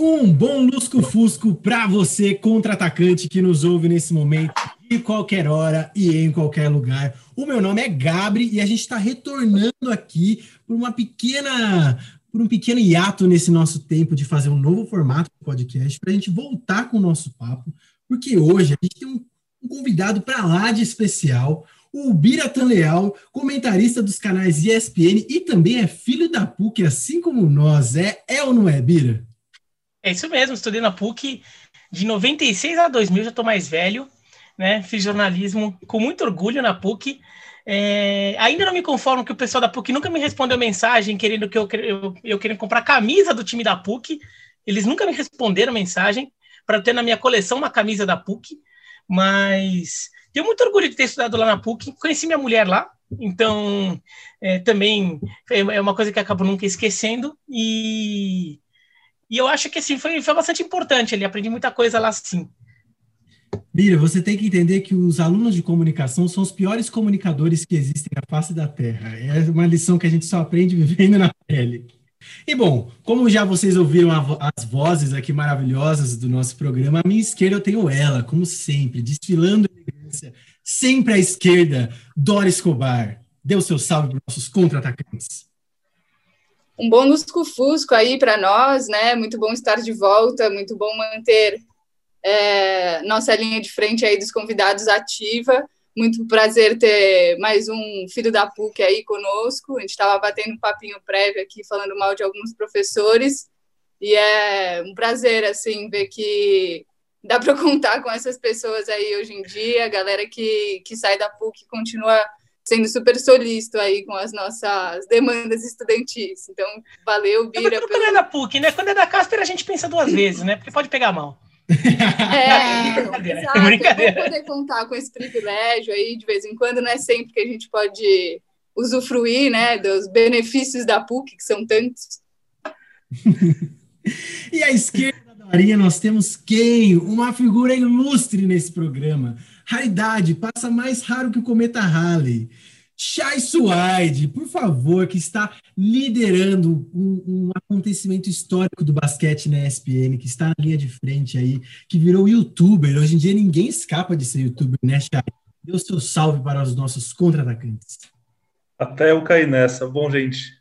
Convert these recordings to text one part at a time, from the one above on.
Um bom lusco-fusco para você, contra-atacante que nos ouve nesse momento, de qualquer hora e em qualquer lugar. O meu nome é Gabri e a gente está retornando aqui por uma pequena, por um pequeno hiato nesse nosso tempo de fazer um novo formato de podcast para a gente voltar com o nosso papo, porque hoje a gente tem um, um convidado para lá de especial, o Biratan Leal, comentarista dos canais ESPN e também é filho da PUC, assim como nós. É, é ou não é, Bira? É isso mesmo, estudei na PUC de 96 a 2000, já estou mais velho, né? Fiz jornalismo com muito orgulho na PUC. É, ainda não me conformo que o pessoal da PUC nunca me respondeu mensagem querendo que eu, eu, eu querendo comprar camisa do time da PUC. Eles nunca me responderam mensagem para ter na minha coleção uma camisa da PUC, mas tenho muito orgulho de ter estudado lá na PUC. Conheci minha mulher lá, então é, também é uma coisa que acabo nunca esquecendo. E e eu acho que assim, foi, foi bastante importante ali, aprendi muita coisa lá sim. Bira, você tem que entender que os alunos de comunicação são os piores comunicadores que existem na face da Terra. É uma lição que a gente só aprende vivendo na pele. E bom, como já vocês ouviram a, as vozes aqui maravilhosas do nosso programa, à minha esquerda eu tenho ela, como sempre, desfilando elegância, sempre à esquerda, Dora Escobar. Dê o seu salve para os nossos contra-atacantes um bom lusco-fusco aí para nós, né? Muito bom estar de volta, muito bom manter é, nossa linha de frente aí dos convidados ativa. Muito prazer ter mais um filho da PUC aí conosco. A gente estava batendo um papinho prévio aqui, falando mal de alguns professores. E é um prazer, assim, ver que dá para contar com essas pessoas aí hoje em dia. A galera que, que sai da PUC continua sendo super solícito aí com as nossas demandas estudantis. Então, valeu, Bira. É, pelo... Quando é da PUC, né? Quando é da Casper, a gente pensa duas vezes, né? Porque pode pegar mal. É, brincadeira. Exato, brincadeira. poder contar com esse privilégio aí de vez em quando, não é sempre que a gente pode usufruir, né, dos benefícios da PUC, que são tantos. e à esquerda da Maria nós temos quem? Uma figura ilustre nesse programa Raridade, passa mais raro que o cometa Halley. Shai Suaide, por favor, que está liderando um, um, acontecimento histórico do basquete na ESPN, que está na linha de frente aí, que virou youtuber. Hoje em dia ninguém escapa de ser youtuber, né, Shai? Dê o seu salve para os nossos contra-atacantes. Até eu cair nessa. Bom, gente,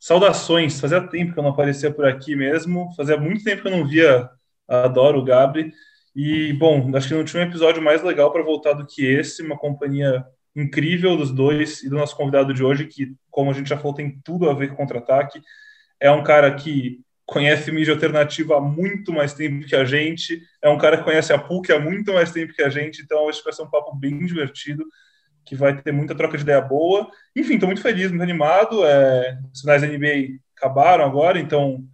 saudações. Fazia tempo que eu não aparecia por aqui mesmo. Fazia muito tempo que eu não via Adoro o Gabri. E, bom, acho que não tinha um episódio mais legal para voltar do que esse, uma companhia incrível dos dois e do nosso convidado de hoje, que, como a gente já falou, tem tudo a ver com contra-ataque. É um cara que conhece mídia alternativa há muito mais tempo que a gente, é um cara que conhece a PUC há muito mais tempo que a gente, então acho que vai ser um papo bem divertido, que vai ter muita troca de ideia boa. Enfim, estou muito feliz, muito animado. É, os sinais da NBA acabaram agora, então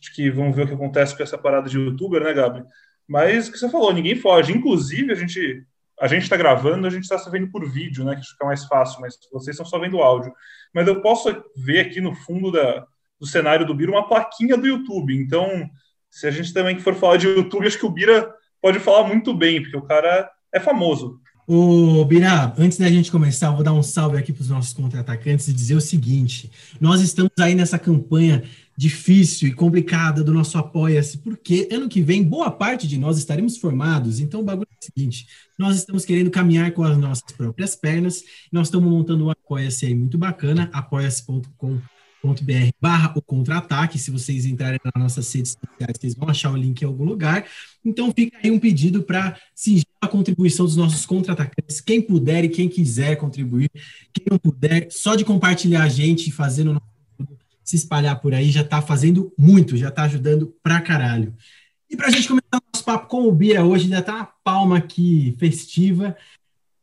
acho que vamos ver o que acontece com essa parada de youtuber, né, Gabi? Mas o que você falou, ninguém foge. Inclusive, a gente a gente está gravando, a gente está se vendo por vídeo, né? Que fica mais fácil, mas vocês estão só vendo áudio. Mas eu posso ver aqui no fundo da, do cenário do Bira uma plaquinha do YouTube. Então, se a gente também for falar de YouTube, acho que o Bira pode falar muito bem, porque o cara é famoso. Ô, Bira, antes da gente começar, eu vou dar um salve aqui para os nossos contra-atacantes e dizer o seguinte: nós estamos aí nessa campanha difícil e complicada do nosso Apoia-se, porque ano que vem boa parte de nós estaremos formados. Então o bagulho é o seguinte: nós estamos querendo caminhar com as nossas próprias pernas, nós estamos montando um Apoia-se aí muito bacana, apoia-se.com.br barra o contra-ataque. Se vocês entrarem nas nossas redes sociais, vocês vão achar o link em algum lugar. Então fica aí um pedido para singir a contribuição dos nossos contra-atacantes. Quem puder e quem quiser contribuir, quem não puder, só de compartilhar a gente e fazendo nosso se espalhar por aí já está fazendo muito, já está ajudando pra caralho. E para a gente começar o nosso papo com o Bira hoje, ainda tá uma palma aqui festiva.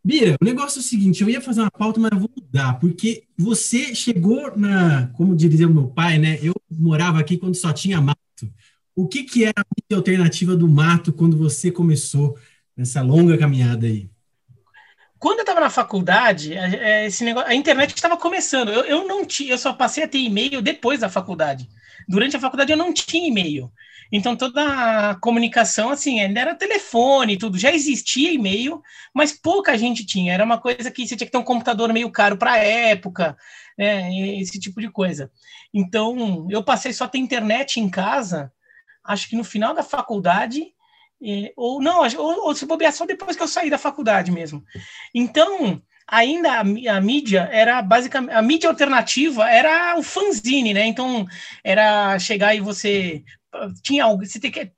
Bira, o negócio é o seguinte, eu ia fazer uma pauta, mas eu vou mudar, porque você chegou na, como diria o meu pai, né? Eu morava aqui quando só tinha mato. O que, que era a alternativa do mato quando você começou nessa longa caminhada aí? quando eu estava na faculdade, esse negócio, a internet estava começando. Eu, eu não tinha, eu só passei a ter e-mail depois da faculdade. Durante a faculdade eu não tinha e-mail. Então toda a comunicação assim, ainda era telefone e tudo, já existia e-mail, mas pouca gente tinha. Era uma coisa que você tinha que ter um computador meio caro para a época, né, esse tipo de coisa. Então eu passei só a ter internet em casa acho que no final da faculdade, ou não, ou, ou se bobear só depois que eu saí da faculdade mesmo. Então, ainda a, a, mídia era basicamente a mídia alternativa era o fanzine, né? Então era chegar e você tinha,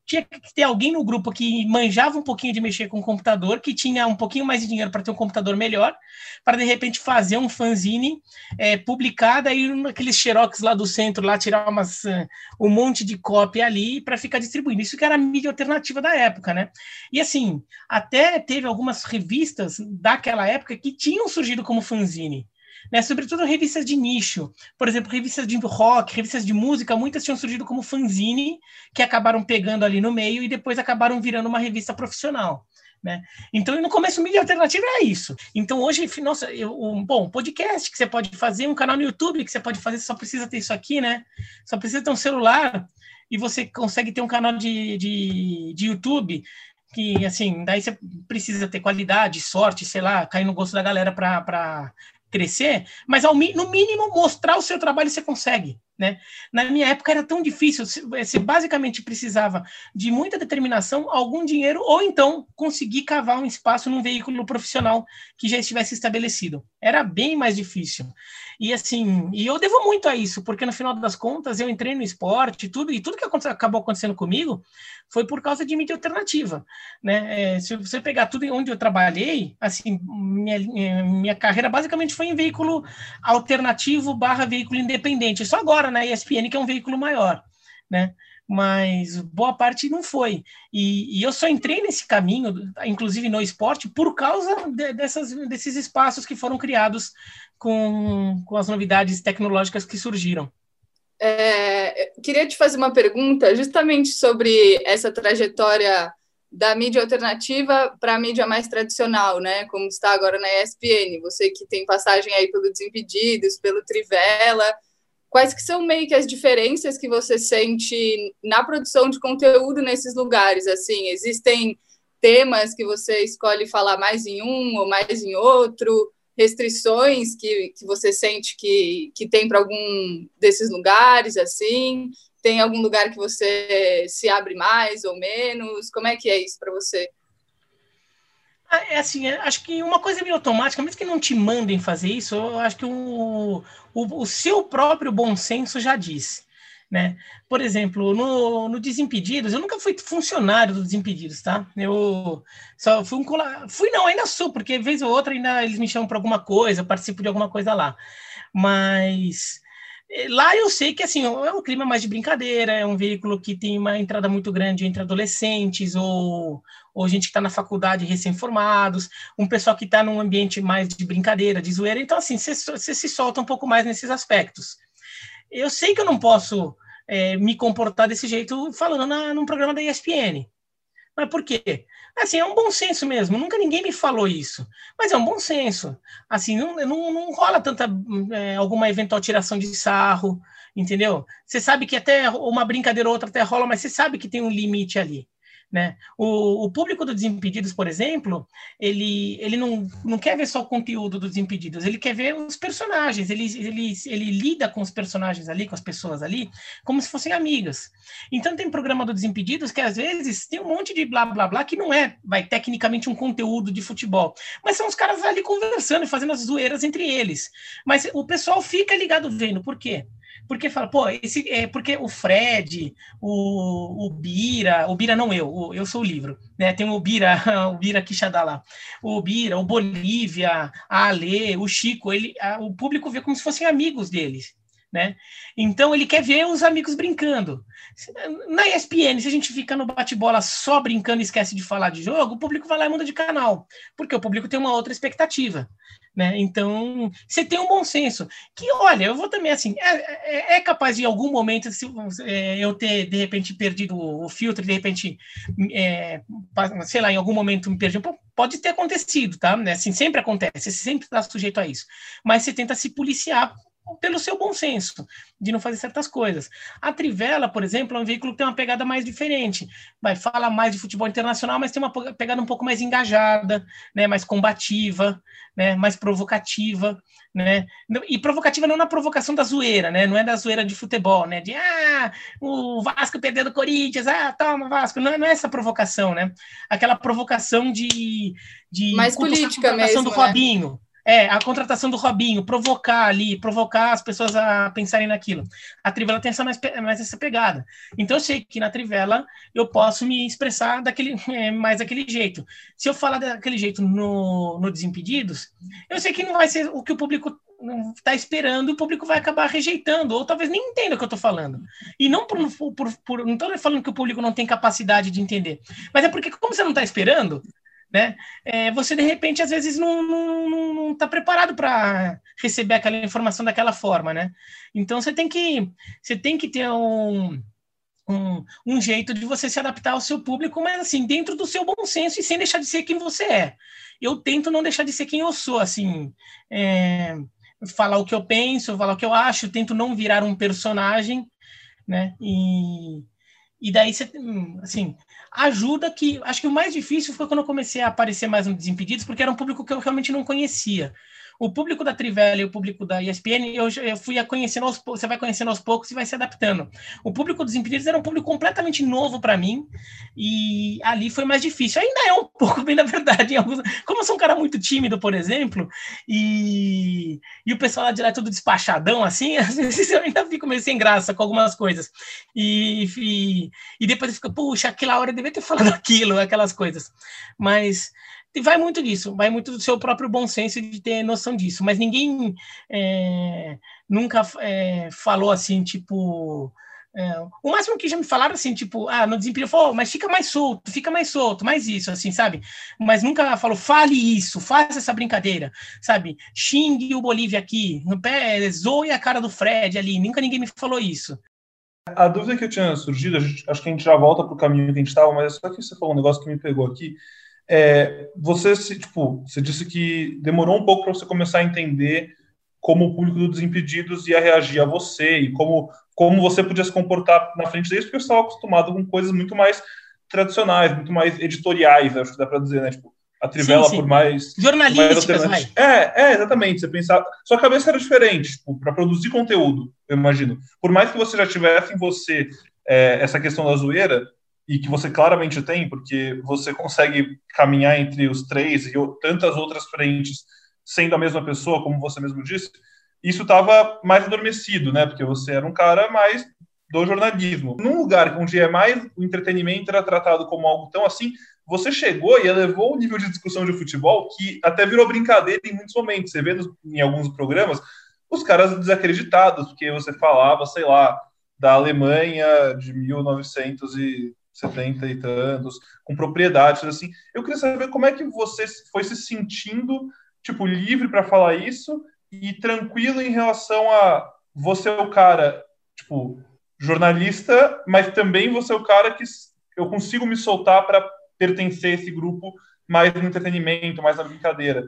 tinha que ter alguém no grupo que manjava um pouquinho de mexer com o computador, que tinha um pouquinho mais de dinheiro para ter um computador melhor, para de repente fazer um fanzine é, publicado aí naqueles xerox lá do centro, lá tirar umas, uh, um monte de cópia ali para ficar distribuindo. Isso que era a mídia alternativa da época, né? E assim, até teve algumas revistas daquela época que tinham surgido como fanzine né? Sobretudo revistas de nicho. Por exemplo, revistas de rock, revistas de música, muitas tinham surgido como fanzine, que acabaram pegando ali no meio e depois acabaram virando uma revista profissional. Né? Então, no começo, mídia alternativa é isso. Então, hoje, nossa, eu, um, bom, podcast que você pode fazer, um canal no YouTube que você pode fazer, só precisa ter isso aqui, né? Só precisa ter um celular e você consegue ter um canal de, de, de YouTube que, assim, daí você precisa ter qualidade, sorte, sei lá, cair no gosto da galera para crescer, mas ao, no mínimo mostrar o seu trabalho você consegue. Né? Na minha época era tão difícil, você basicamente precisava de muita determinação, algum dinheiro, ou então conseguir cavar um espaço num veículo profissional que já estivesse estabelecido. Era bem mais difícil. E assim, e eu devo muito a isso, porque no final das contas eu entrei no esporte tudo, e tudo que acabou acontecendo comigo foi por causa de mídia alternativa. Né? É, se você pegar tudo onde eu trabalhei, assim, minha, minha carreira basicamente foi em veículo alternativo barra veículo independente. Só agora na ESPN, que é um veículo maior, né? Mas boa parte não foi. E, e eu só entrei nesse caminho, inclusive no esporte, por causa de, dessas, desses espaços que foram criados com, com as novidades tecnológicas que surgiram. É, queria te fazer uma pergunta justamente sobre essa trajetória da mídia alternativa para a mídia mais tradicional, né? Como está agora na ESPN. Você que tem passagem aí pelo Desimpedidos, pelo Trivela, quais que são meio que as diferenças que você sente na produção de conteúdo nesses lugares? Assim, existem temas que você escolhe falar mais em um ou mais em outro? Restrições que, que você sente que, que tem para algum desses lugares, assim? Tem algum lugar que você se abre mais ou menos? Como é que é isso para você? Ah, é assim, é, acho que uma coisa meio automática, mesmo que não te mandem fazer isso, eu acho que o, o, o seu próprio bom senso já diz. Né? Por exemplo, no, no Desimpedidos, eu nunca fui funcionário do Desimpedidos, tá? Eu só fui um fui não, ainda sou, porque vez ou outra ainda eles me chamam para alguma coisa, participo de alguma coisa lá. Mas lá eu sei que assim, é um clima mais de brincadeira, é um veículo que tem uma entrada muito grande entre adolescentes ou, ou gente que está na faculdade recém-formados, um pessoal que está num ambiente mais de brincadeira, de zoeira. Então, assim, você se solta um pouco mais nesses aspectos. Eu sei que eu não posso é, me comportar desse jeito falando na, num programa da ESPN. Mas por quê? Assim, é um bom senso mesmo. Nunca ninguém me falou isso. Mas é um bom senso. Assim, não, não, não rola tanta é, alguma eventual tiração de sarro, entendeu? Você sabe que até uma brincadeira ou outra até rola, mas você sabe que tem um limite ali. Né? O, o, público do Desimpedidos, por exemplo, ele, ele não, não quer ver só o conteúdo dos Desimpedidos, ele quer ver os personagens, ele, ele, ele lida com os personagens ali, com as pessoas ali, como se fossem amigas. Então tem programa do Desimpedidos que às vezes tem um monte de blá blá blá que não é, vai tecnicamente um conteúdo de futebol, mas são os caras ali conversando e fazendo as zoeiras entre eles. Mas o pessoal fica ligado vendo, por quê? Porque fala, pô, esse é porque o Fred, o, o Bira, o Bira não eu, o, eu sou o livro, né? Tem o Bira, o Bira Quixadá lá, o Bira, o Bolívia, a Ale, o Chico, ele, a, o público vê como se fossem amigos deles. Né? Então ele quer ver os amigos brincando. Na ESPN, se a gente fica no bate-bola só brincando e esquece de falar de jogo, o público vai lá e muda de canal, porque o público tem uma outra expectativa. Né? Então, você tem um bom senso. Que, olha, eu vou também assim, é, é, é capaz de em algum momento se, é, eu ter, de repente, perdido o filtro, de repente, é, sei lá, em algum momento me perdi. Pode ter acontecido, tá? Assim, sempre acontece, você sempre está sujeito a isso. Mas você tenta se policiar pelo seu bom senso de não fazer certas coisas. A Trivela, por exemplo, é um veículo que tem uma pegada mais diferente. Vai falar mais de futebol internacional, mas tem uma pegada um pouco mais engajada, né, mais combativa, né, mais provocativa, né? E provocativa não na provocação da zoeira, né? Não é da zoeira de futebol, né? De ah, o Vasco perdeu do Corinthians, ah, toma Vasco. Não, não é essa provocação, né? Aquela provocação de, de mais política mesmo, do Robinho. Né? É, a contratação do Robinho, provocar ali, provocar as pessoas a pensarem naquilo. A Trivela tem essa mais, mais essa pegada. Então eu sei que na Trivela eu posso me expressar daquele, é, mais daquele jeito. Se eu falar daquele jeito no, no Desimpedidos, eu sei que não vai ser o que o público está esperando, o público vai acabar rejeitando, ou talvez nem entenda o que eu estou falando. E não por, por, por não estou falando que o público não tem capacidade de entender, mas é porque, como você não está esperando, né? É, você de repente às vezes não está não, não tá preparado para receber aquela informação daquela forma, né? Então você tem que você tem que ter um, um, um, jeito de você se adaptar ao seu público, mas assim dentro do seu bom senso e sem deixar de ser quem você é. Eu tento não deixar de ser quem eu sou, assim. É, falar o que eu penso, falar o que eu acho, tento não virar um personagem, né? E, e daí você, assim, ajuda que. Acho que o mais difícil foi quando eu comecei a aparecer mais no Desimpedidos, porque era um público que eu realmente não conhecia. O público da Trivela e o público da ESPN, eu, eu fui conhecendo aos você vai conhecendo aos poucos e vai se adaptando. O público dos Impedidos era um público completamente novo para mim, e ali foi mais difícil. Ainda é um pouco, bem na verdade, alguns, como eu sou um cara muito tímido, por exemplo, e, e o pessoal lá direto tudo despachadão, assim, às vezes eu ainda fico meio sem graça com algumas coisas. E, e, e depois fica, puxa, aquela hora eu devia ter falado aquilo, aquelas coisas. Mas vai muito disso, vai muito do seu próprio bom senso de ter noção disso. Mas ninguém é, nunca é, falou assim, tipo. É, o máximo que já me falaram assim, tipo, ah, no desempenho, falou, oh, mas fica mais solto, fica mais solto, mais isso, assim, sabe? Mas nunca falou, fale isso, faça essa brincadeira, sabe? Xingue o Bolívia aqui, no pé, zoe a cara do Fred ali, nunca ninguém me falou isso. A dúvida que eu tinha surgido, gente, acho que a gente já volta para o caminho que a gente estava, mas é só que você falou um negócio que me pegou aqui, é, você se, tipo, você disse que demorou um pouco para você começar a entender como o público do Desimpedidos ia reagir a você e como, como você podia se comportar na frente deles, porque eu estava acostumado com coisas muito mais tradicionais, muito mais editoriais, acho que dá para dizer, né? Tipo, a Trivela sim, sim. por mais. Jornalísticas, mais é, é, exatamente. Você pensava. Sua cabeça era diferente, tipo, para produzir conteúdo, eu imagino. Por mais que você já tivesse em você é, essa questão da zoeira, e que você claramente tem, porque você consegue caminhar entre os três e tantas outras frentes sendo a mesma pessoa, como você mesmo disse, isso estava mais adormecido, né? Porque você era um cara mais do jornalismo. Num lugar onde é mais o entretenimento era tratado como algo tão assim, você chegou e elevou o nível de discussão de futebol que até virou brincadeira em muitos momentos. Você vê nos, em alguns programas os caras desacreditados, porque você falava, sei lá, da Alemanha de 1900 e 70 e tantos, com propriedades, assim. Eu queria saber como é que você foi se sentindo, tipo, livre para falar isso e tranquilo em relação a você é o cara, tipo, jornalista, mas também você é o cara que eu consigo me soltar para pertencer a esse grupo mais no entretenimento, mais na brincadeira.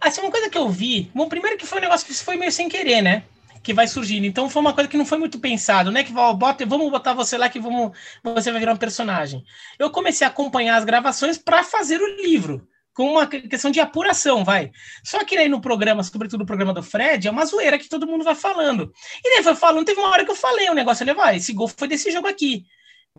Assim, uma coisa que eu vi, bom, primeiro que foi um negócio que foi meio sem querer, né? Que vai surgindo. Então foi uma coisa que não foi muito pensado, né? Que bota, vamos botar você lá que vamos, você vai virar um personagem. Eu comecei a acompanhar as gravações para fazer o livro, com uma questão de apuração, vai. Só que aí no programa, sobretudo o programa do Fred, é uma zoeira que todo mundo vai falando. E daí foi falando, teve uma hora que eu falei o um negócio, ali, vai, esse gol foi desse jogo aqui.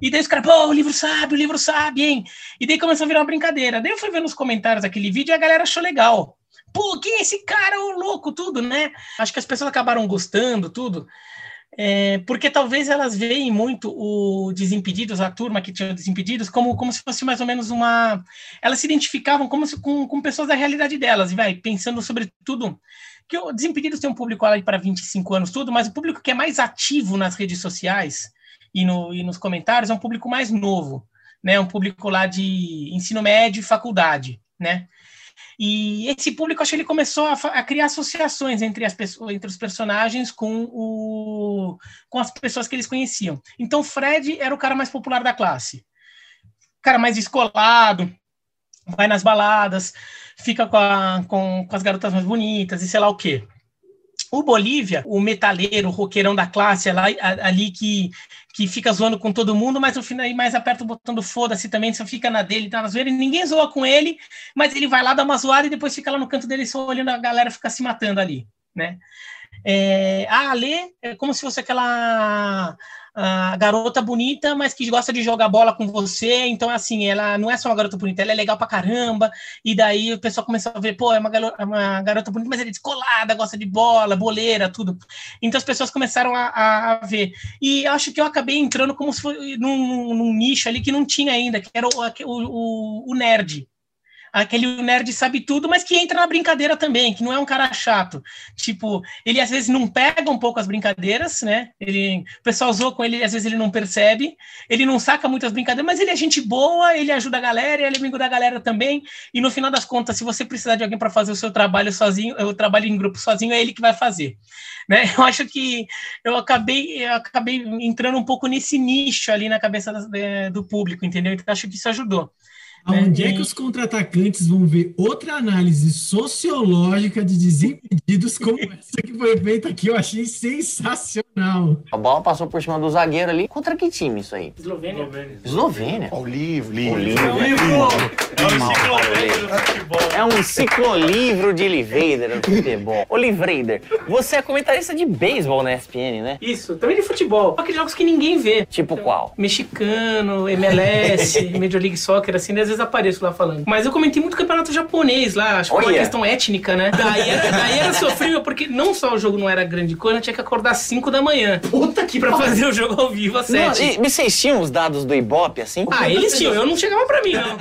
E daí os caras, pô, o livro sabe, o livro sabe, hein? E daí começou a virar uma brincadeira. Daí eu fui ver nos comentários daquele vídeo e a galera achou legal pô, quem é esse cara, o louco, tudo, né? Acho que as pessoas acabaram gostando, tudo. É, porque talvez elas veem muito o Desimpedidos, a turma que tinha Desimpedidos, como, como se fosse mais ou menos uma. Elas se identificavam como se, com, com pessoas da realidade delas, vai pensando sobre tudo. Que o Desimpedidos tem um público ali para 25 anos, tudo, mas o público que é mais ativo nas redes sociais e, no, e nos comentários é um público mais novo, né? Um público lá de ensino médio e faculdade, né? E esse público, acho que ele começou a, a, criar associações entre, as pessoas, entre os personagens com, o, com as pessoas que eles conheciam. Então, Fred era o cara mais popular da classe. Cara mais escolado, vai nas baladas, fica com, a, com, com as garotas mais bonitas e sei lá o quê. O Bolívia, o metaleiro, o roqueirão da classe ali, ali que, que fica zoando com todo mundo, mas no final mais aperta o botão do foda-se também, só fica na dele, tá na zoeira, e ninguém zoa com ele, mas ele vai lá dar uma zoada e depois fica lá no canto dele só olhando a galera ficar se matando ali, né? É, a Ale é como se fosse aquela a garota bonita, mas que gosta de jogar bola com você. Então, assim, ela não é só uma garota bonita, ela é legal pra caramba. E daí o pessoal começou a ver, pô, é uma garota, uma garota bonita, mas ela é descolada, gosta de bola, boleira, tudo. Então as pessoas começaram a, a, a ver. E acho que eu acabei entrando como se fosse num, num, nicho ali que não tinha ainda, que era o, o, o nerd aquele nerd sabe tudo, mas que entra na brincadeira também, que não é um cara chato. Tipo, ele às vezes não pega um pouco as brincadeiras, né? Ele, o pessoal zoa com ele, às vezes ele não percebe, ele não saca muitas brincadeiras, mas ele é gente boa, ele ajuda a galera, ele é amigo da galera também. E no final das contas, se você precisar de alguém para fazer o seu trabalho sozinho, o trabalho em grupo sozinho, é ele que vai fazer. Né? Eu acho que eu acabei, eu acabei entrando um pouco nesse nicho ali na cabeça do público, entendeu? Então acho que isso ajudou. Onde é que os contra-atacantes vão ver outra análise sociológica de desimpedidos como essa que foi feita aqui? Eu achei sensacional. A bola passou por cima do zagueiro ali. Contra que time isso aí? Eslovênia. Eslovênia. O livro, livro. O livro. É um ciclolivro de Livader no futebol. Livrader, você é comentarista de beisebol na ESPN, né? Isso, também de futebol. Aqueles jogos que ninguém vê. Tipo qual? Mexicano, MLS, Major League Soccer, assim, às vezes apareço lá falando. Mas eu comentei muito campeonato japonês lá, acho que foi uma questão étnica, né? Daí era, daí era sofrível, porque não só o jogo não era grande coisa, tinha que acordar às 5 da manhã. Puta que Pra fazer o jogo ao vivo às 7. E vocês tinham os dados do Ibope, assim? Ah, eles tinham, eu não chegava pra mim, não.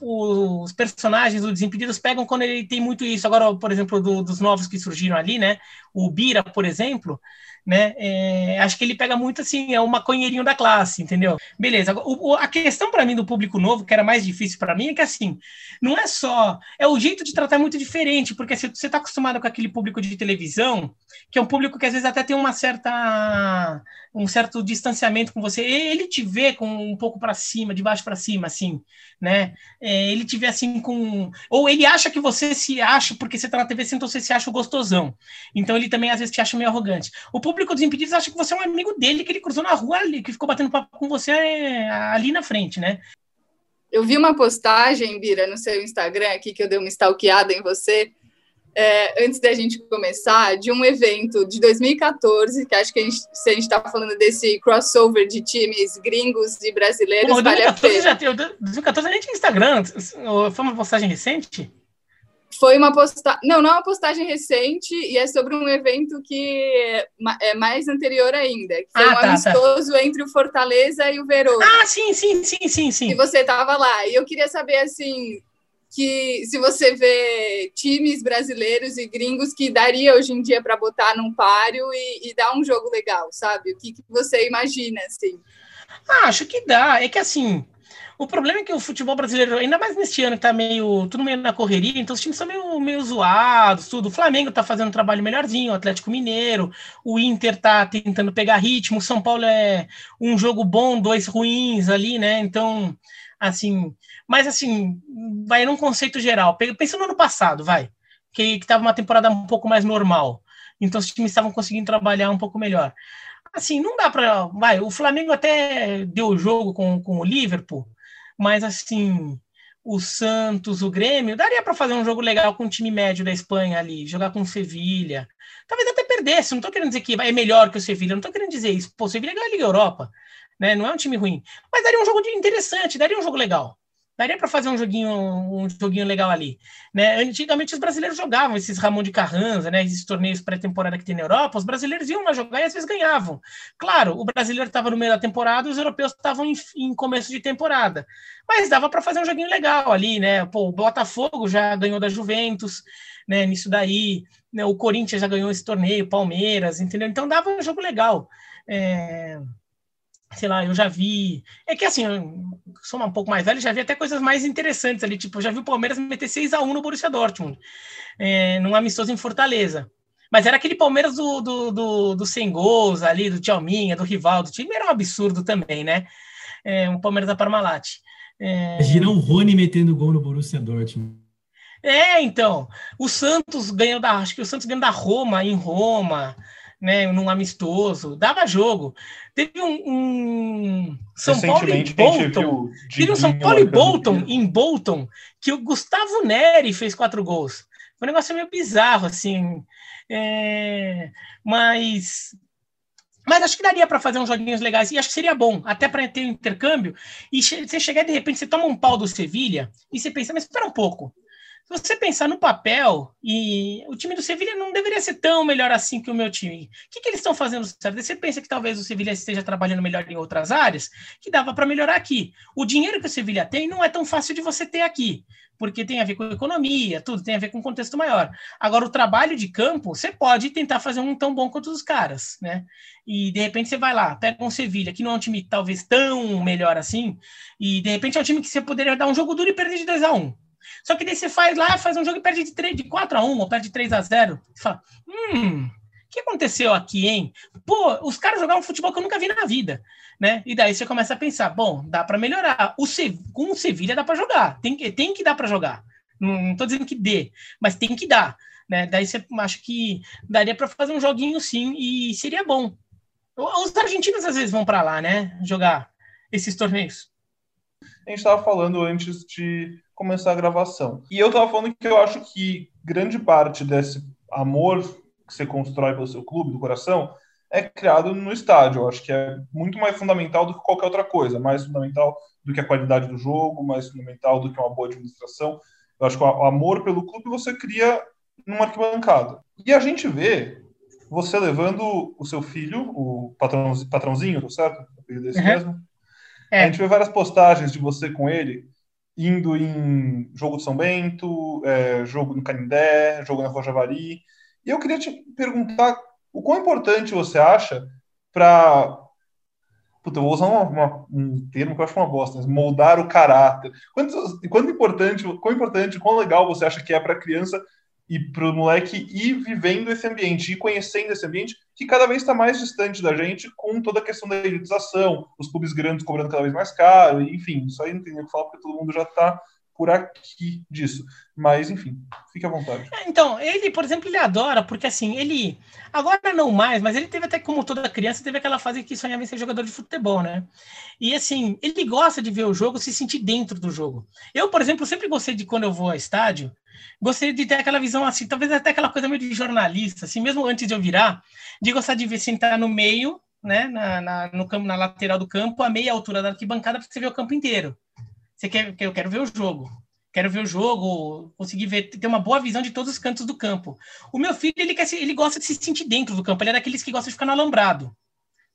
O, os personagens do Desimpedidos pegam quando ele tem muito isso. Agora, por exemplo, do, dos novos que surgiram ali, né? O Bira, por exemplo, né? É, acho que ele pega muito assim, é o maconheirinho da classe, entendeu? Beleza. O, a questão para mim do público novo, que era mais difícil para mim, é que assim, não é só. É o jeito de tratar muito diferente, porque se você está acostumado com aquele público de televisão, que é um público que às vezes até tem uma certa um certo distanciamento com você, ele te vê com um pouco para cima, de baixo para cima, assim, né? É, ele vê assim com. Ou ele acha que você se acha, porque você tá na TV, então você se acha gostosão. Então ele também às vezes te acha meio arrogante. O público dos impedidos acha que você é um amigo dele, que ele cruzou na rua ali, que ficou batendo papo com você é, ali na frente, né? Eu vi uma postagem, Bira, no seu Instagram aqui, que eu dei uma stalkeada em você, é, antes da gente começar, de um evento de 2014, que acho que a gente, se a gente está falando desse crossover de times gringos e brasileiros, Pô, vale a pena. Já tem, 2014 a gente tinha Instagram, foi uma postagem recente? Foi uma postagem, não, não é uma postagem recente, e é sobre um evento que é mais anterior ainda, que foi ah, um tá, tá. amistoso tá. entre o Fortaleza e o Verona. Ah, sim, sim, sim, sim, sim. E você estava lá, e eu queria saber, assim, que se você vê times brasileiros e gringos que daria hoje em dia para botar num páreo e, e, dar um jogo legal, sabe? O que, que você imagina, assim? Ah, acho que dá. É que assim, o problema é que o futebol brasileiro, ainda mais neste ano, tá meio tudo meio na correria, então os times são meio, meio zoados, tudo. O Flamengo tá fazendo um trabalho melhorzinho, o Atlético Mineiro, o Inter tá tentando pegar ritmo, o São Paulo é um jogo bom, dois ruins ali, né? Então, assim, mas assim, vai num conceito geral. Pensa no ano passado, vai, que estava uma temporada um pouco mais normal. Então os times estavam conseguindo trabalhar um pouco melhor. Assim, não dá para. Vai, o Flamengo até deu o jogo com, com o Liverpool, mas assim, o Santos, o Grêmio, daria para fazer um jogo legal com o time médio da Espanha ali, jogar com o Sevilha. Talvez até perdesse, não estou querendo dizer que é melhor que o Sevilha, não estou querendo dizer isso. Pô, o Sevilha ganha a Liga Europa, né? Não é um time ruim, mas daria um jogo interessante, daria um jogo legal. Daria para fazer um joguinho, um joguinho legal ali. Né? Antigamente os brasileiros jogavam esses Ramon de Carranza, né? esses torneios pré-temporada que tem na Europa, os brasileiros iam lá jogar e às vezes ganhavam. Claro, o brasileiro estava no meio da temporada os europeus estavam em, em, começo de temporada. Mas dava para fazer um joguinho legal ali, né? Pô, o Botafogo já ganhou da Juventus, né? Nisso daí, né? o Corinthians já ganhou esse torneio, Palmeiras, entendeu? Então dava um jogo legal. É sei lá, eu já vi. É que assim, eu sou um pouco mais velho, já vi até coisas mais interessantes ali. Tipo, eu já vi o Palmeiras meter 6 a 1 no Borussia Dortmund, é, num amistoso em Fortaleza. Mas era aquele Palmeiras do, do, do, do sem gols ali, do Tchalminha, do Rivaldo. O time era um absurdo também, né? É, um Palmeiras da Parmalat. É... Imagina o Rony metendo gol no Borussia Dortmund. É, então, o Santos ganhou da, acho que o Santos ganhou da Roma em Roma, né, num amistoso, dava jogo. Teve um, um São Paulo e Bolton, teve um São Paulo e Bolton em Bolton que o Gustavo Neri fez quatro gols. Foi um negócio meio bizarro, assim. É, mas mas acho que daria para fazer uns joguinhos legais e acho que seria bom, até para ter um intercâmbio. E você chegar de repente, você toma um pau do Sevilha e você pensa, mas espera um pouco. Se você pensar no papel, e o time do Sevilha não deveria ser tão melhor assim que o meu time. O que, que eles estão fazendo? Você pensa que talvez o Sevilha esteja trabalhando melhor em outras áreas, que dava para melhorar aqui. O dinheiro que o Sevilha tem não é tão fácil de você ter aqui porque tem a ver com economia, tudo tem a ver com um contexto maior. Agora, o trabalho de campo, você pode tentar fazer um tão bom quanto os caras, né? E de repente você vai lá, pega um Sevilha, que não é um time talvez tão melhor assim, e de repente é um time que você poderia dar um jogo duro e perder de 2 a 1 Só que daí você faz lá, faz um jogo e perde de, 3, de 4 a 1 ou perde de 3 a 0 Você fala, hum, que aconteceu aqui, hein? Pô, os caras jogavam futebol que eu nunca vi na vida, né? E daí você começa a pensar, bom, dá para melhorar. O Se... Com o Sevilha dá para jogar, tem que, tem que dar para jogar. Não, não tô dizendo que dê, mas tem que dar, né? Daí você acha que daria para fazer um joguinho sim e seria bom. Os argentinos às vezes vão para lá, né? Jogar esses torneios. A gente estava falando antes de começar a gravação. E eu estava falando que eu acho que grande parte desse amor que você constrói pelo seu clube, do coração, é criado no estádio. Eu acho que é muito mais fundamental do que qualquer outra coisa, mais fundamental do que a qualidade do jogo, mais fundamental do que uma boa administração. Eu acho que o amor pelo clube você cria numa arquibancada. E a gente vê você levando o seu filho, o patrãozinho, patrãozinho certo? O filho desse uhum. mesmo. É. A gente vê várias postagens de você com ele indo em jogo de São Bento, é, jogo no Canindé, jogo na Rojavari. E eu queria te perguntar o quão importante você acha para. Puta, eu vou usar uma, uma, um termo que eu acho uma bosta, mas moldar o caráter. Quanto, quanto importante, quão importante, quão legal você acha que é para a criança e para o moleque ir vivendo esse ambiente, ir conhecendo esse ambiente que cada vez está mais distante da gente com toda a questão da elitização, os clubes grandes cobrando cada vez mais caro, enfim, isso aí não tem nem o que falar porque todo mundo já está por aqui disso. Mas, enfim, fique à vontade. É, então, ele, por exemplo, ele adora, porque assim, ele. Agora não mais, mas ele teve até, como toda criança, teve aquela fase que sonhava em ser jogador de futebol, né? E assim, ele gosta de ver o jogo, se sentir dentro do jogo. Eu, por exemplo, sempre gostei de quando eu vou ao estádio, gostei de ter aquela visão assim, talvez até aquela coisa meio de jornalista, assim, mesmo antes de eu virar, de gostar de ver sentar no meio, né, na, na, no campo, na lateral do campo, a meia altura da arquibancada, para você ver o campo inteiro. Você quer, eu quero ver o jogo. Quero ver o jogo, conseguir ver, ter uma boa visão de todos os cantos do campo. O meu filho, ele, quer, ele gosta de se sentir dentro do campo. Ele é daqueles que gosta de ficar no alambrado.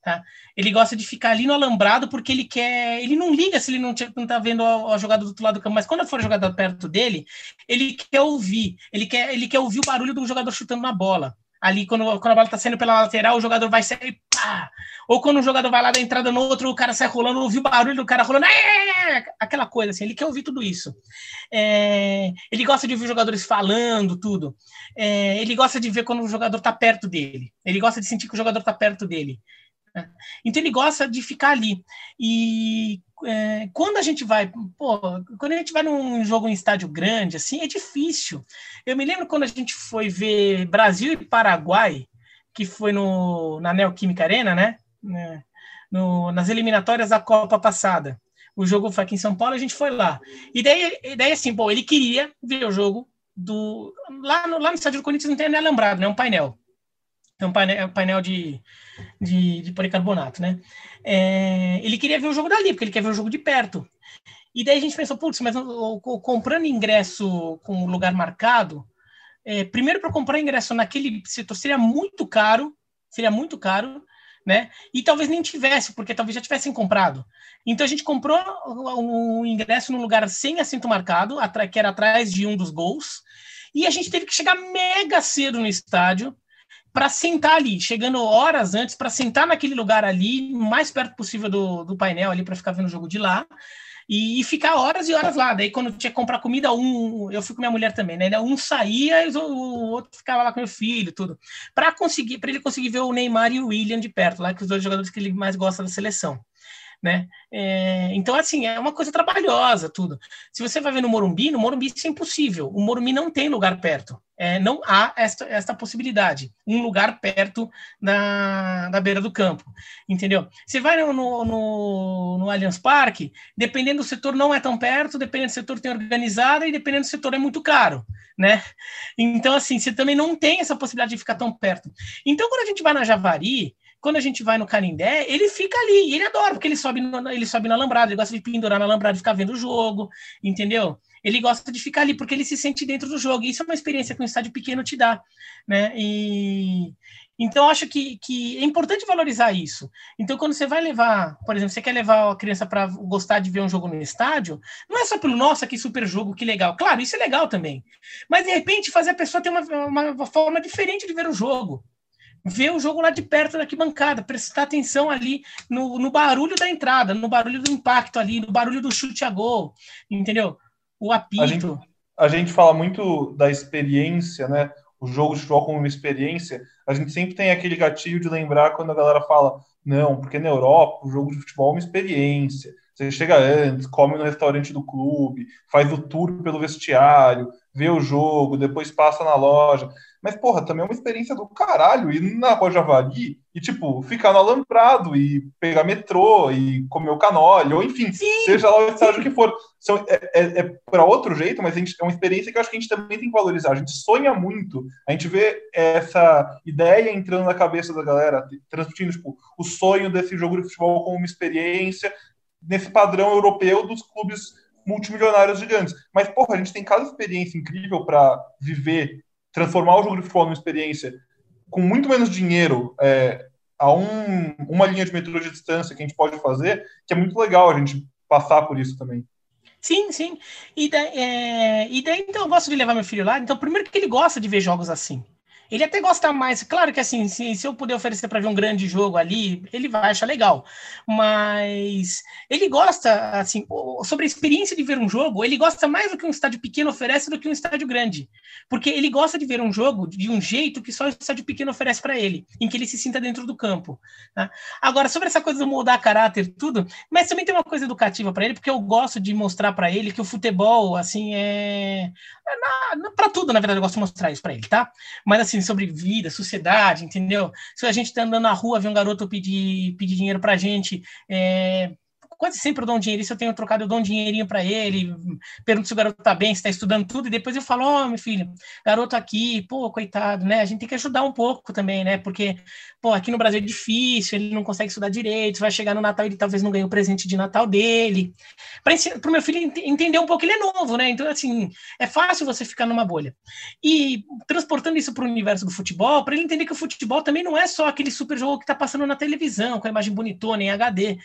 Tá? Ele gosta de ficar ali no alambrado porque ele quer. Ele não liga se ele não, não tá vendo a, a, jogada do outro lado do campo, mas quando for jogada perto dele, ele quer ouvir. Ele quer, ele quer ouvir o barulho do jogador chutando na bola. Ali, quando, quando a bola está saindo pela lateral, o jogador vai sair, pá! Ou quando o jogador vai lá da entrada no outro, o cara sai rolando, ouviu o barulho do cara rolando, é! aquela coisa assim, ele quer ouvir tudo isso. É, ele gosta de ouvir jogadores falando, tudo. É, ele gosta de ver quando o jogador está perto dele. Ele gosta de sentir que o jogador está perto dele. Então ele gosta de ficar ali. E é, quando a gente vai, pô, quando a gente vai num jogo em estádio grande, assim, é difícil. Eu me lembro quando a gente foi ver Brasil e Paraguai, que foi no, na Neoquímica Arena, né? né? No, nas eliminatórias da Copa passada. O jogo foi aqui em São Paulo, a gente foi lá. E daí, e daí assim, bom, ele queria ver o jogo do. Lá no, lá no estádio do Corinthians não tem nem alambrado, né? É um painel. Um painel, um painel de, de, de policarbonato, né? É, ele queria ver o jogo dali, porque ele quer ver o jogo de perto. E daí a gente pensou, putz, mas comprando ingresso com lugar marcado, é, primeiro para comprar ingresso naquele setor seria muito caro, seria muito caro, né? E talvez nem tivesse, porque talvez já tivessem comprado. Então a gente comprou o ingresso num lugar sem assento marcado, que era atrás de um dos gols, e a gente teve que chegar mega cedo no estádio para sentar ali, chegando horas antes, para sentar naquele lugar ali, mais perto possível do, do painel ali, para ficar vendo o jogo de lá. E, e, ficar horas e horas lá. Daí, quando tinha que comprar comida, um, eu fui com minha mulher também, né? Um saía e o, o outro ficava lá com meu filho, tudo. Para conseguir, para ele conseguir ver o Neymar e o William de perto, lá, que os dois jogadores que ele mais gosta da seleção. Né? É, então, assim, é uma coisa trabalhosa, tudo. Se você vai ver no Morumbi, no Morumbi isso é impossível. O Morumbi não tem lugar perto. É, não há esta, esta possibilidade. Um lugar perto da, da beira do campo, entendeu? Você vai no, no, no Allianz Parque, dependendo do setor não é tão perto, dependendo do setor tem organizada e dependendo do setor é muito caro, né? Então, assim, você também não tem essa possibilidade de ficar tão perto. Então, quando a gente vai na Javari, quando a gente vai no Canindé, ele fica ali, e ele adora, porque ele sobe, no, ele sobe na alambrada, ele gosta de pendurar na alambrada e ficar vendo o jogo, entendeu? Ele gosta de ficar ali, porque ele se sente dentro do jogo, e isso é uma experiência que um estádio pequeno te dá, né? E... Então, acho que, que é importante valorizar isso. Então, quando você vai levar, por exemplo, você quer levar a criança para gostar de ver um jogo no estádio, não é só pelo, nossa, que super jogo, que legal. Claro, isso é legal também. Mas, de repente, fazer a pessoa ter uma, uma, uma forma diferente de ver o jogo ver o jogo lá de perto da arquibancada, prestar atenção ali no, no barulho da entrada, no barulho do impacto ali, no barulho do chute a gol, entendeu? O apito. A gente, a gente fala muito da experiência, né? O jogo de futebol como uma experiência. A gente sempre tem aquele gatilho de lembrar quando a galera fala, não, porque na Europa o jogo de futebol é uma experiência. Você chega antes, come no restaurante do clube, faz o tour pelo vestiário, vê o jogo, depois passa na loja. Mas, porra, também é uma experiência do caralho ir na Rua Javari e, tipo, ficar no alambrado e pegar metrô e comer o canole, ou enfim, Sim. seja lá o estágio que for. São, é, é, é para outro jeito, mas gente, é uma experiência que eu acho que a gente também tem que valorizar. A gente sonha muito, a gente vê essa ideia entrando na cabeça da galera, transmitindo, tipo, o sonho desse jogo de futebol como uma experiência nesse padrão europeu dos clubes multimilionários gigantes. Mas, porra, a gente tem cada experiência incrível para viver transformar o jogo de futebol numa experiência com muito menos dinheiro é, a um, uma linha de metrô de distância que a gente pode fazer, que é muito legal a gente passar por isso também. Sim, sim. E daí, é, e daí, então, eu gosto de levar meu filho lá. Então, primeiro que ele gosta de ver jogos assim. Ele até gosta mais, claro que assim, se, se eu puder oferecer para ver um grande jogo ali, ele vai achar legal. Mas ele gosta, assim, sobre a experiência de ver um jogo, ele gosta mais do que um estádio pequeno oferece do que um estádio grande. Porque ele gosta de ver um jogo de um jeito que só o estádio pequeno oferece para ele, em que ele se sinta dentro do campo. Tá? Agora, sobre essa coisa de mudar caráter, tudo, mas também tem uma coisa educativa para ele, porque eu gosto de mostrar para ele que o futebol, assim, é. É para tudo, na verdade, eu gosto de mostrar isso para ele, tá? Mas assim, sobre vida, sociedade, entendeu? Se a gente tá andando na rua, vê um garoto pedir, pedir dinheiro pra gente, é, quase sempre eu dou um dinheirinho, se eu tenho trocado, eu dou um dinheirinho para ele, pergunto se o garoto tá bem, se tá estudando tudo, e depois eu falo, ó, oh, meu filho, garoto aqui, pô, coitado, né? A gente tem que ajudar um pouco também, né? Porque, pô, aqui no Brasil é difícil, ele não consegue estudar direito, vai chegar no Natal, ele talvez não ganhe o presente de Natal dele. Para o meu filho entender um pouco, ele é novo, né? Então, assim, é fácil você ficar numa bolha. E transportando isso para o universo do futebol, para ele entender que o futebol também não é só aquele super jogo que tá passando na televisão, com a imagem bonitona em HD,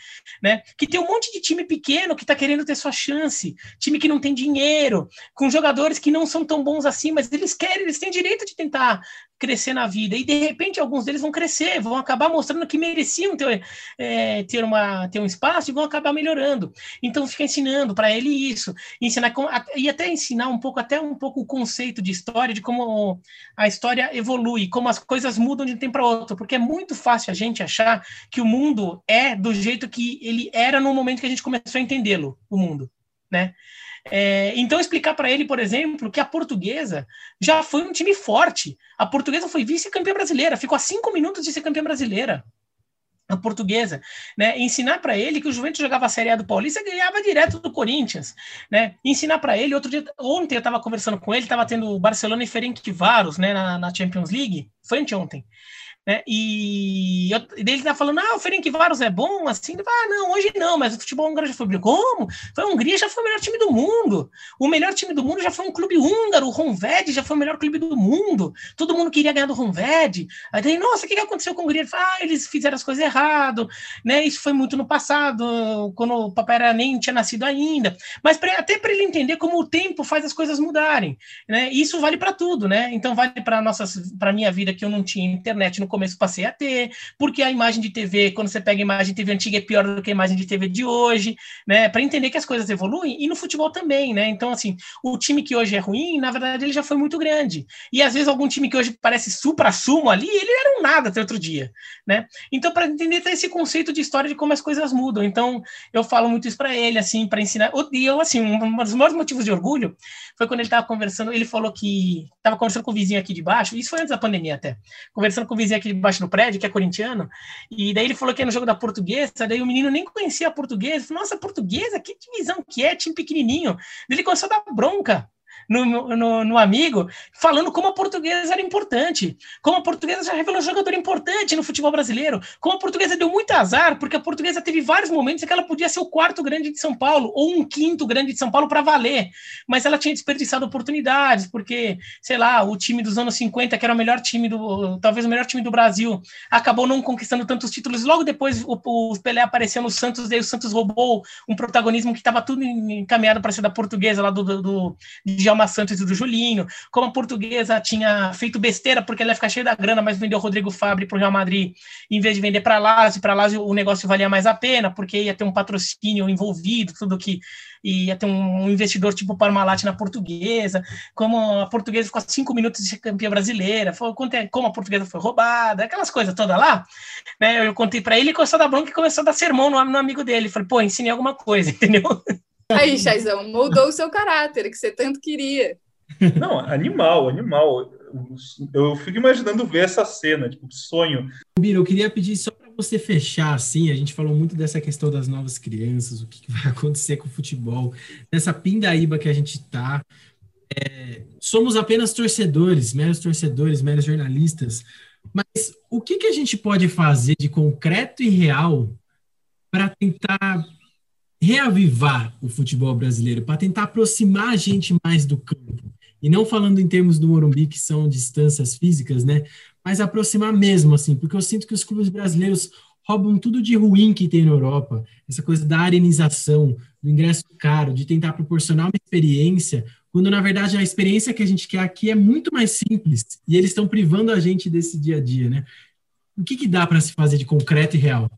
né? Que tem um monte de time pequeno que está querendo ter sua chance, time que não tem dinheiro, com jogadores que não são tão bons assim, mas eles querem, eles têm direito de tentar crescer na vida. E de repente alguns deles vão crescer, vão acabar mostrando que mereciam ter, é, ter, uma, ter um espaço e vão acabar melhorando. Então fica ensinando para ele isso, ensinar e até ensinar um pouco, até um pouco o conceito de história, de como a história evolui, como as coisas mudam de um tempo para outro, porque é muito fácil a gente achar que o mundo é do jeito que ele era no momento que a gente começou a entendê-lo, o mundo, né? É, então, explicar para ele, por exemplo, que a portuguesa já foi um time forte. A portuguesa foi vice-campeã brasileira, ficou a cinco minutos de ser campeã brasileira. A portuguesa, né? Ensinar para ele que o Juventus jogava a Série A do Paulista e ganhava direto do Corinthians, né? Ensinar para ele, outro dia, ontem eu estava conversando com ele, estava tendo Barcelona e Ferencváros, né, na, na Champions League, foi anteontem. Né? E eu, ele tá falando, ah, o Ferencváros é bom, assim, ah, não, hoje não, mas o futebol húngaro já foi como? Foi a Hungria, já foi o melhor time do mundo. O melhor time do mundo já foi um clube húngaro, o Honved já foi o melhor clube do mundo. Todo mundo queria ganhar do Honved. Aí daí, nossa, o que, que aconteceu com a Hungria? Ele fala, ah, eles fizeram as coisas errado, né? Isso foi muito no passado, quando o papai era nem tinha nascido ainda. Mas pra, até para ele entender como o tempo faz as coisas mudarem, né? Isso vale para tudo, né? Então vale para nossas, para minha vida que eu não tinha internet no começo passei a ter, porque a imagem de TV, quando você pega a imagem de TV antiga, é pior do que a imagem de TV de hoje, né? Para entender que as coisas evoluem, e no futebol também, né? Então, assim, o time que hoje é ruim, na verdade, ele já foi muito grande. E às vezes algum time que hoje parece supra-sumo ali, ele era um nada até outro dia, né? Então, para entender esse conceito de história de como as coisas mudam. Então, eu falo muito isso para ele, assim, para ensinar. E eu, assim, um dos maiores motivos de orgulho foi quando ele estava conversando, ele falou que estava conversando com o vizinho aqui de baixo, isso foi antes da pandemia até, conversando com o vizinho aqui de baixo do prédio, que é corintiano, e daí ele falou que é no jogo da portuguesa, daí o menino nem conhecia a portuguesa, falou, nossa, portuguesa, que divisão que é, time pequenininho. Ele começou a dar bronca no, no, no, amigo, falando como a portuguesa era importante, como a portuguesa já revelou jogador importante no futebol brasileiro, como a portuguesa deu muito azar, porque a portuguesa teve vários momentos em que ela podia ser o quarto grande de São Paulo, ou um quinto grande de São Paulo para valer, mas ela tinha desperdiçado oportunidades, porque, sei lá, o time dos anos 50, que era o melhor time do, talvez o melhor time do Brasil, acabou não conquistando tantos títulos, logo depois o, o Pelé apareceu no Santos, daí o Santos roubou um protagonismo que estava tudo encaminhado para ser da portuguesa, lá do, do, do de Santos e do Julinho, como a portuguesa tinha feito besteira porque ela ia ficar cheia da grana, mas vendeu o Rodrigo Fabre para o Real Madrid, em vez de vender para Lazio, para Lazio o negócio valia mais a pena, porque ia ter um patrocínio envolvido, tudo que ia ter um investidor tipo Parmalat na portuguesa, como a portuguesa ficou cinco minutos de ser campeã brasileira, é, como a portuguesa foi roubada, aquelas coisas todas lá, né? Eu contei para ele e começou a dar bronca e começou a dar sermão no, no amigo dele. Falei, pô, ensinei alguma coisa, entendeu? Aí, Chaizão, moldou o seu caráter, que você tanto queria. Não, animal, animal. Eu fico imaginando ver essa cena, tipo, sonho. Bira, eu queria pedir só para você fechar, assim, a gente falou muito dessa questão das novas crianças, o que vai acontecer com o futebol, nessa pindaíba que a gente tá. É, somos apenas torcedores, meros torcedores, meros jornalistas, mas o que, que a gente pode fazer de concreto e real para tentar reavivar o futebol brasileiro, para tentar aproximar a gente mais do campo. E não falando em termos do Morumbi, que são distâncias físicas, né? Mas aproximar mesmo, assim, porque eu sinto que os clubes brasileiros roubam tudo de ruim que tem na Europa. Essa coisa da arenização, do ingresso caro, de tentar proporcionar uma experiência, quando na verdade a experiência que a gente quer aqui é muito mais simples e eles estão privando a gente desse dia a dia, né? O que, que dá para se fazer de concreto e real?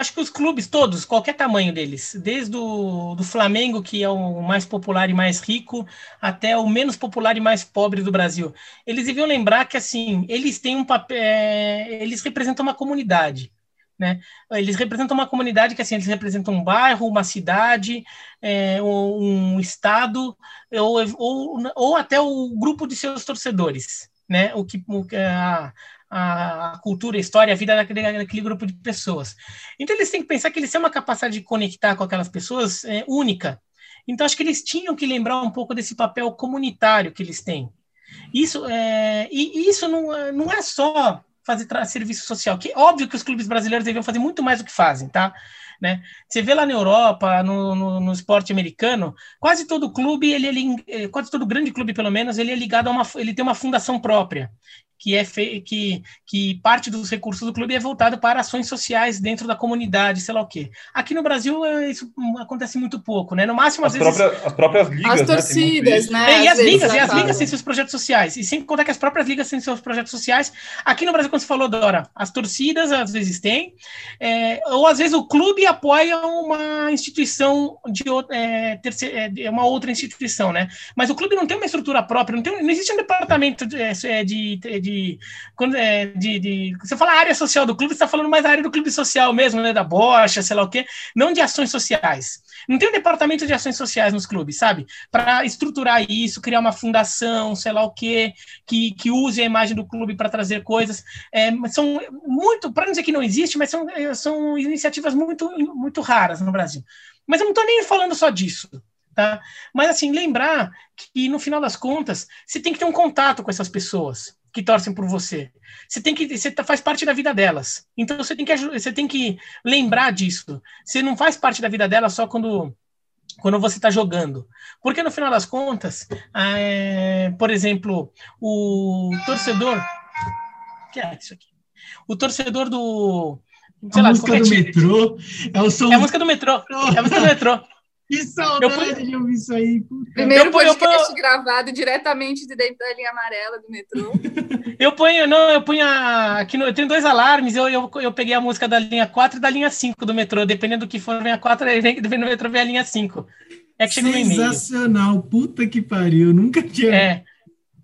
Acho que os clubes todos, qualquer tamanho deles, desde o do Flamengo, que é o mais popular e mais rico, até o menos popular e mais pobre do Brasil, eles deviam lembrar que assim eles têm um papel, é, eles representam uma comunidade, né? Eles representam uma comunidade que assim eles representam um bairro, uma cidade, é, um estado ou, ou, ou até o grupo de seus torcedores, né? O que a, a cultura, a história, a vida daquele, daquele, grupo de pessoas. Então eles têm que pensar que eles têm uma capacidade de conectar com aquelas pessoas é, única. Então acho que eles tinham que lembrar um pouco desse papel comunitário que eles têm. Isso é, e isso não, não é só fazer serviço social, que óbvio que os clubes brasileiros deveriam fazer muito mais do que fazem, tá? Né? Você vê lá na Europa, no, no, no esporte americano, quase todo clube, ele, ele, é, quase todo grande clube, pelo menos, ele é ligado a uma, ele tem uma fundação própria que é fe... que, que parte dos recursos do clube é voltado para ações sociais dentro da comunidade, sei lá o quê. Aqui no Brasil é, isso acontece muito pouco, né? No máximo as às vezes próprias, as próprias ligas, as né? torcidas, né? É, e as ligas, e as ligas têm seus projetos sociais. E sem contar que as próprias ligas têm seus projetos sociais. Aqui no Brasil, quando você falou, Dora, as torcidas às vezes têm, é, ou às vezes o clube apoia uma instituição de é, terceira, é, uma outra instituição, né? Mas o clube não tem uma estrutura própria, não, tem, não existe um departamento de, é, de, de de, é, de, de, Você fala área social do clube, você está falando mais da área do clube social mesmo, né? Da bocha, sei lá o quê, não de ações sociais. Não tem um departamento de ações sociais nos clubes, sabe? Para estruturar isso, criar uma fundação, sei lá o quê, que, que use a imagem do clube para trazer coisas. É, são muito, para não dizer que não existe, mas são, é, são iniciativas muito, muito raras no Brasil. Mas eu não estou nem falando só disso. Tá? Mas assim, lembrar que no final das contas, você tem que ter um contato com essas pessoas que torcem por você. Você tem que você tá, faz parte da vida delas. Então você tem que você tem que lembrar disso. Você não faz parte da vida delas só quando quando você está jogando. Porque no final das contas, é, por exemplo, o torcedor que é isso aqui? O torcedor do sei a lá, música do time. metrô é o som é a música do metrô é a música do metrô Que saudade de ouvir isso aí. Puta. Primeiro Eu ponho- eu podcast ponho- gravado diretamente de dentro da linha amarela do metrô. Eu ponho, não, eu ponho a, aqui no, eu tenho dois alarmes, eu, eu, eu peguei a música da linha 4 e da linha 5 do metrô, dependendo do que for, vem a 4, aí vem, dependendo do metrô, vem a linha 5. É que chega no e-mail. Sensacional, puta que pariu, nunca tinha. É.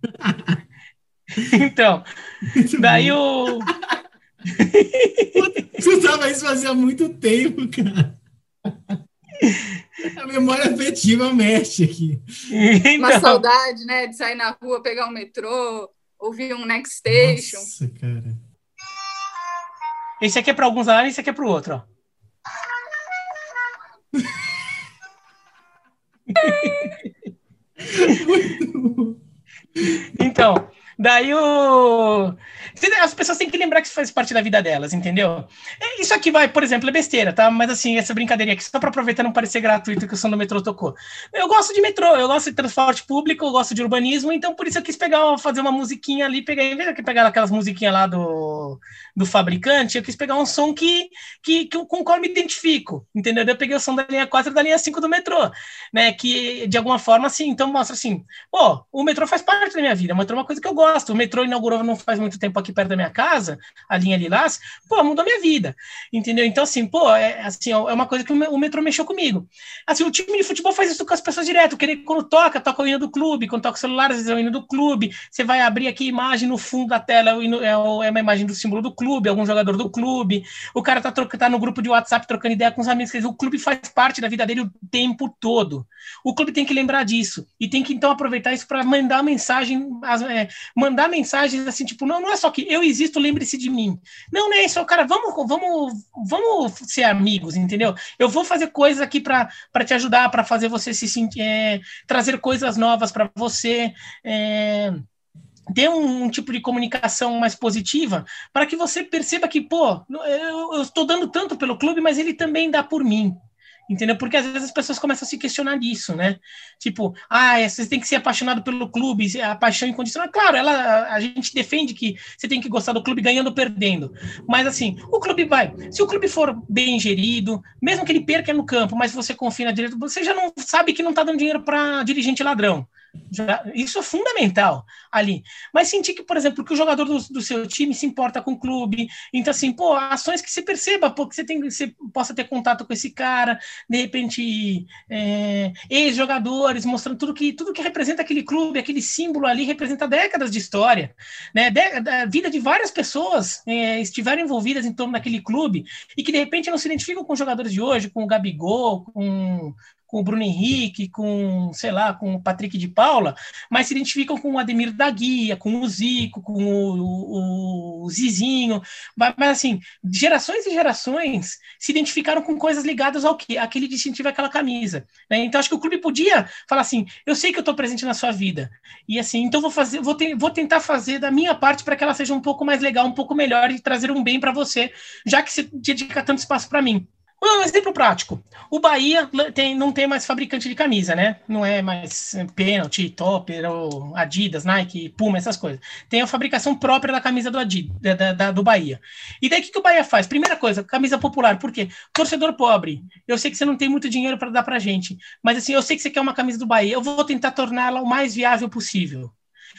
então, Muito daí bom. o. Você usava isso fazia muito tempo, cara. A memória afetiva mexe aqui. Uma Então, saudade, né? De sair na rua, pegar um metrô, ouvir um Next Station. Nossa, cara. esse aqui é para alguns alarmes, esse aqui é para o outro, ó. Então, daí o. As pessoas têm que lembrar que isso faz parte da vida delas, entendeu? É, Isso aqui vai, por exemplo, é besteira, tá? Mas assim, essa brincadeirinha aqui, só para aproveitar não parecer gratuito que o som do metrô tocou. Eu gosto de metrô, eu gosto de transporte público, eu gosto de urbanismo, então por isso eu quis pegar, fazer uma musiquinha ali, pegar, em vez de pegar aquelas musiquinhas lá do, do fabricante, eu quis pegar um som que, que, que com o qual eu me identifico, entendeu? Eu peguei o som da linha 4 e da linha 5 do metrô, né? Que de alguma forma, assim, então mostra assim, pô, o metrô faz parte da minha vida, o metrô é uma coisa que eu gosto. O metrô inaugurou não faz muito tempo aqui perto da minha casa, a linha Lilás, pô, mudou minha vida, entendeu? Então, assim, pô, é, assim, é uma coisa que o me- o metrô mexeu comigo. Assim, o time de futebol faz isso com as pessoas direto, querer quando toca, toca o hino do clube, quando toca o celular, às vezes é o hino do clube, você vai abrir aqui a imagem no fundo da tela, é, é é uma imagem do símbolo do clube, algum jogador do clube, o cara tá, troca- tá no grupo de WhatsApp trocando ideia com os amigos, o clube faz parte da vida dele o tempo todo. O clube tem que lembrar disso e tem que então aproveitar isso para mandar mensagem, é, mandar mensagens assim, tipo, não, não é só eu existo, lembre-se de mim. Não, não é isso, cara, vamos, vamos, vamos ser amigos, entendeu? Eu vou fazer coisas aqui para te ajudar, para fazer você se sentir, é, trazer coisas novas para você. é, ter um, um tipo de comunicação mais positiva para que você perceba que, pô, eu estou dando tanto pelo clube, mas ele também dá por mim. Entendeu? Porque às vezes as pessoas começam a se questionar disso, né? Tipo, ah, é, você tem que ser apaixonado pelo clube, a paixão incondicional. Claro, ela, a gente defende que você tem que gostar do clube ganhando ou perdendo. Mas assim, o clube vai. Se o clube for bem gerido, mesmo que ele perca no campo, mas você confia na direita, você já não sabe que não está dando dinheiro para dirigente ladrão. Isso é fundamental ali. Mas sentir que, por exemplo, que o jogador do, do seu time se importa com o clube. Então, assim, pô, ações que você perceba, pô, que você, tem, você possa ter contato com esse cara, de repente, é, ex-jogadores, mostrando tudo que, tudo que representa aquele clube, aquele símbolo ali, representa décadas de história, né? De- da vida de várias pessoas é, estiveram envolvidas em torno daquele clube e que, de repente, não se identificam com os jogadores de hoje, com o Gabigol, com com o Bruno Henrique, com, sei lá, com o Patrick de Paula, mas se identificam com o Ademir da Guia, com o Zico, com o, o, o Zizinho, mas, assim, gerações e gerações se identificaram com coisas ligadas ao que? Aquele distintivo, aquela camisa. Né? Então, acho que o clube podia falar assim, eu sei que eu estou presente na sua vida, e assim, então vou fazer, vou, te, vou tentar fazer da minha parte para que ela seja um pouco mais legal, um pouco melhor e trazer um bem para você, já que você dedica tanto espaço para mim. Um exemplo prático. O Bahia tem, não tem mais fabricante de camisa, né? Não é mais Penalty, Topper, Adidas, Nike, Puma, essas coisas. Tem a fabricação própria da camisa do, Adidas, da, da, do Bahia. E daí o que, que o Bahia faz? Primeira coisa, camisa popular. Por quê? Torcedor pobre. Eu sei que você não tem muito dinheiro para dar pra gente, mas assim, eu sei que você quer uma camisa do Bahia. Eu vou tentar torná-la o mais viável possível.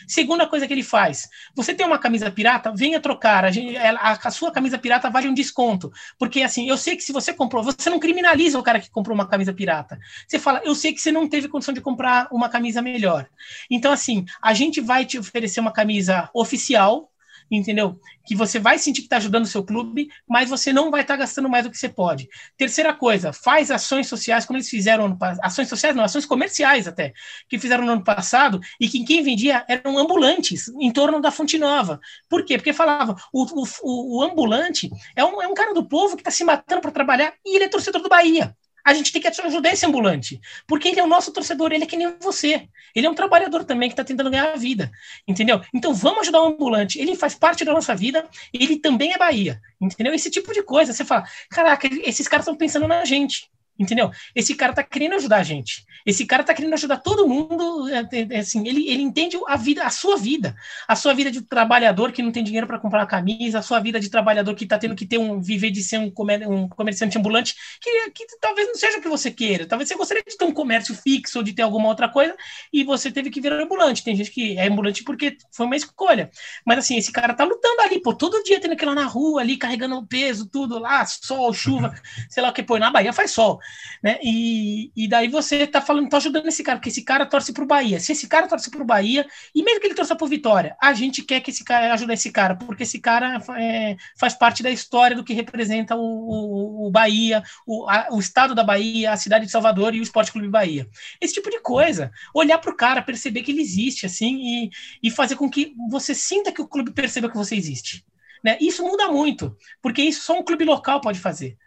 Segunda coisa que ele faz: você tem uma camisa pirata, venha trocar. A, gente, a, a, sua camisa pirata vale um desconto. Porque assim, eu sei que se você comprou, você não criminaliza o cara que comprou uma camisa pirata. Você fala, eu sei que você não teve condição de comprar uma camisa melhor. Então, assim, a gente vai te oferecer uma camisa oficial, entendeu? Que você vai sentir que está ajudando o seu clube, mas você não vai estar tá gastando mais do que você pode. Terceira coisa, faz ações sociais, como eles fizeram ano passado, ações sociais não, ações comerciais até, que fizeram no ano passado, e que quem vendia eram ambulantes em torno da Fonte Nova. Por quê? Porque falava, o, o, o ambulante é um, é um cara do povo que está se matando para trabalhar e ele é torcedor do Bahia a gente tem que ajudar esse ambulante, porque ele é o nosso torcedor, ele é que nem você. Ele é um trabalhador também que está tentando ganhar a vida, entendeu? Então vamos ajudar o ambulante. Ele faz parte da nossa vida, ele também é Bahia, entendeu? Esse tipo de coisa. Você fala, caraca, esses caras estão pensando na gente. Entendeu? Esse cara tá querendo ajudar a gente. Esse cara tá querendo ajudar todo mundo. É, é, é assim, ele, ele entende a vida, a sua vida. A sua vida de trabalhador que não tem dinheiro para comprar uma camisa, a sua vida de trabalhador que tá tendo que ter um viver de ser um, comer, um comerciante ambulante, que, que talvez não seja o que você queira. Talvez você gostaria de ter um comércio fixo ou de ter alguma outra coisa, e você teve que virar ambulante. Tem gente que é ambulante porque foi uma escolha. Mas assim, esse cara tá lutando ali, pô, todo dia tendo que ir lá na rua, ali, carregando peso, tudo lá, sol, chuva, sei lá o que, pô, na Bahia faz sol né? E, e daí você tá falando, tá ajudando esse cara, porque esse cara torce pro Bahia. Se esse cara torce pro Bahia, e mesmo que ele torça pro Vitória, a gente quer que esse cara ajude esse cara, porque esse cara é, faz parte da história do que representa o, o, o Bahia, o, a, o estado da Bahia, a cidade de Salvador e o Esporte Clube Bahia. Esse tipo de coisa. Olhar pro cara, perceber que ele existe, assim, e, e fazer com que você sinta que o clube perceba que você existe. Né? Isso muda muito, porque isso só um clube local pode fazer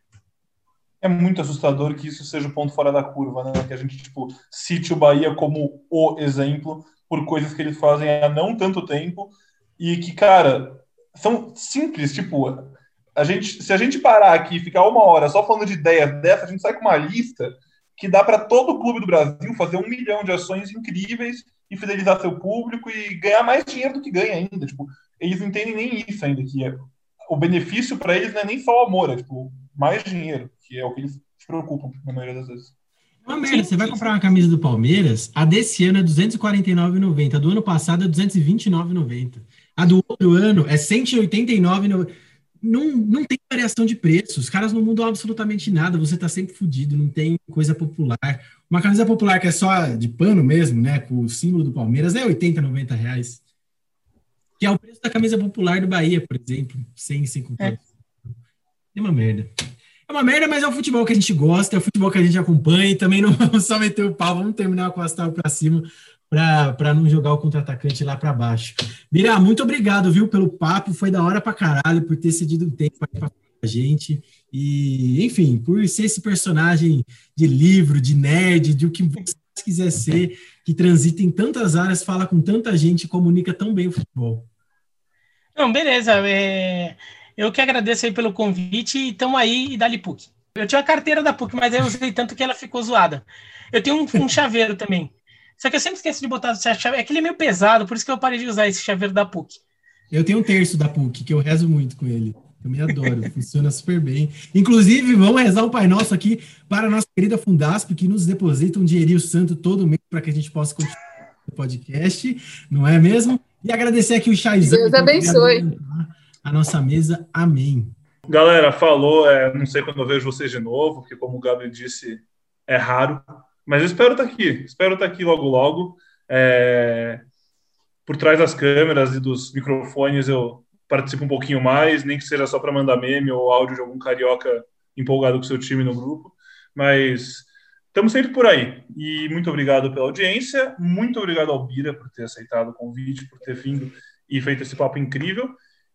é muito assustador que isso seja o ponto fora da curva, né? Que a gente, tipo, cite o Bahia como o exemplo por coisas que eles fazem há não tanto tempo e que, cara, são simples, tipo, a gente, se a gente parar aqui e ficar uma hora só falando de ideias dessa, a gente sai com uma lista que dá para todo clube do Brasil fazer um milhão de ações incríveis e fidelizar seu público e ganhar mais dinheiro do que ganha ainda. Tipo, eles não entendem nem isso ainda, que é, o benefício para eles não é nem só o amor, é tipo, mais dinheiro que é o que eles se preocupam na maioria das vezes. Uma merda, você vai comprar uma camisa do Palmeiras, a desse ano é R$ 249,90, a do ano passado é R$ 229,90. A do outro ano é R$ 189,90. Não, não tem variação de preço, os caras não mudam absolutamente nada, você tá sempre fudido, não tem coisa popular. Uma camisa popular que é só de pano mesmo, né, com o símbolo do Palmeiras, é 80, 90 reais. Que é o preço da camisa popular do Bahia, por exemplo, sem, sem comprar. É. é uma merda. É uma merda, mas é o futebol que a gente gosta, é o futebol que a gente acompanha e também não vamos só meter o pau, vamos terminar com o astral para cima para não jogar o contra-atacante lá para baixo. Mira, muito obrigado, viu, pelo papo, foi da hora para caralho, por ter cedido um tempo para a gente. E, enfim, por ser esse personagem de livro, de nerd, de o que você quiser ser, que transita em tantas áreas, fala com tanta gente, comunica tão bem o futebol. Não, beleza. É... Eu que agradeço aí pelo convite e estamos aí e dali PUC. Eu tinha a carteira da PUC, mas eu usei tanto que ela ficou zoada. Eu tenho um, um chaveiro também. Só que eu sempre esqueço de botar o chaveiro. É que ele é meio pesado, por isso que eu parei de usar esse chaveiro da PUC. Eu tenho um terço da PUC, que eu rezo muito com ele. Eu me adoro, funciona super bem. Inclusive, vamos rezar o Pai Nosso aqui para a nossa querida Fundasp, que nos deposita um dinheirinho santo todo mês para que a gente possa continuar o podcast, não é mesmo? E agradecer aqui o Chaizão. Deus abençoe a nossa mesa. Amém. Galera, falou. É, não sei quando eu vejo vocês de novo, porque, como o Gabriel disse, é raro. Mas eu espero estar tá aqui. Espero estar tá aqui logo, logo. É, por trás das câmeras e dos microfones, eu participo um pouquinho mais, nem que seja só para mandar meme ou áudio de algum carioca empolgado com seu time no grupo. Mas estamos sempre por aí. E muito obrigado pela audiência. Muito obrigado ao Bira por ter aceitado o convite, por ter vindo e feito esse papo incrível.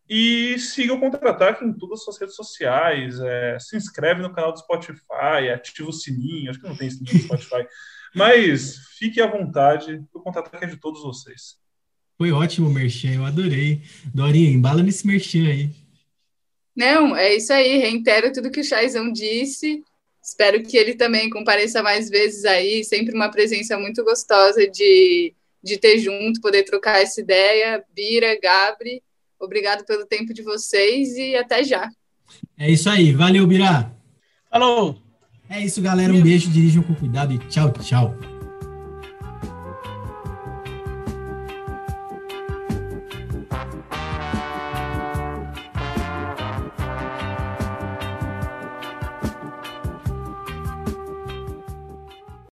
E siga o Contra-Ataque em todas as suas redes sociais. É, se inscreve no canal do Spotify, ativa o sininho. Acho que não tem sininho no Spotify. Mas fique à vontade, o Contra-Ataque é de todos vocês. Foi ótimo o merchan, eu adorei. Dorinha, embala nesse merchan aí. Não, é isso aí. Reitero tudo que o Chaizão disse. Espero que ele também compareça mais vezes aí. Sempre uma presença muito gostosa de, de ter junto, poder trocar essa ideia. Bira, Gabri. Obrigado pelo tempo de vocês e até já. É isso aí. Valeu, Birá. Falou. É isso, galera. Um beijo, dirijam com cuidado e tchau, tchau.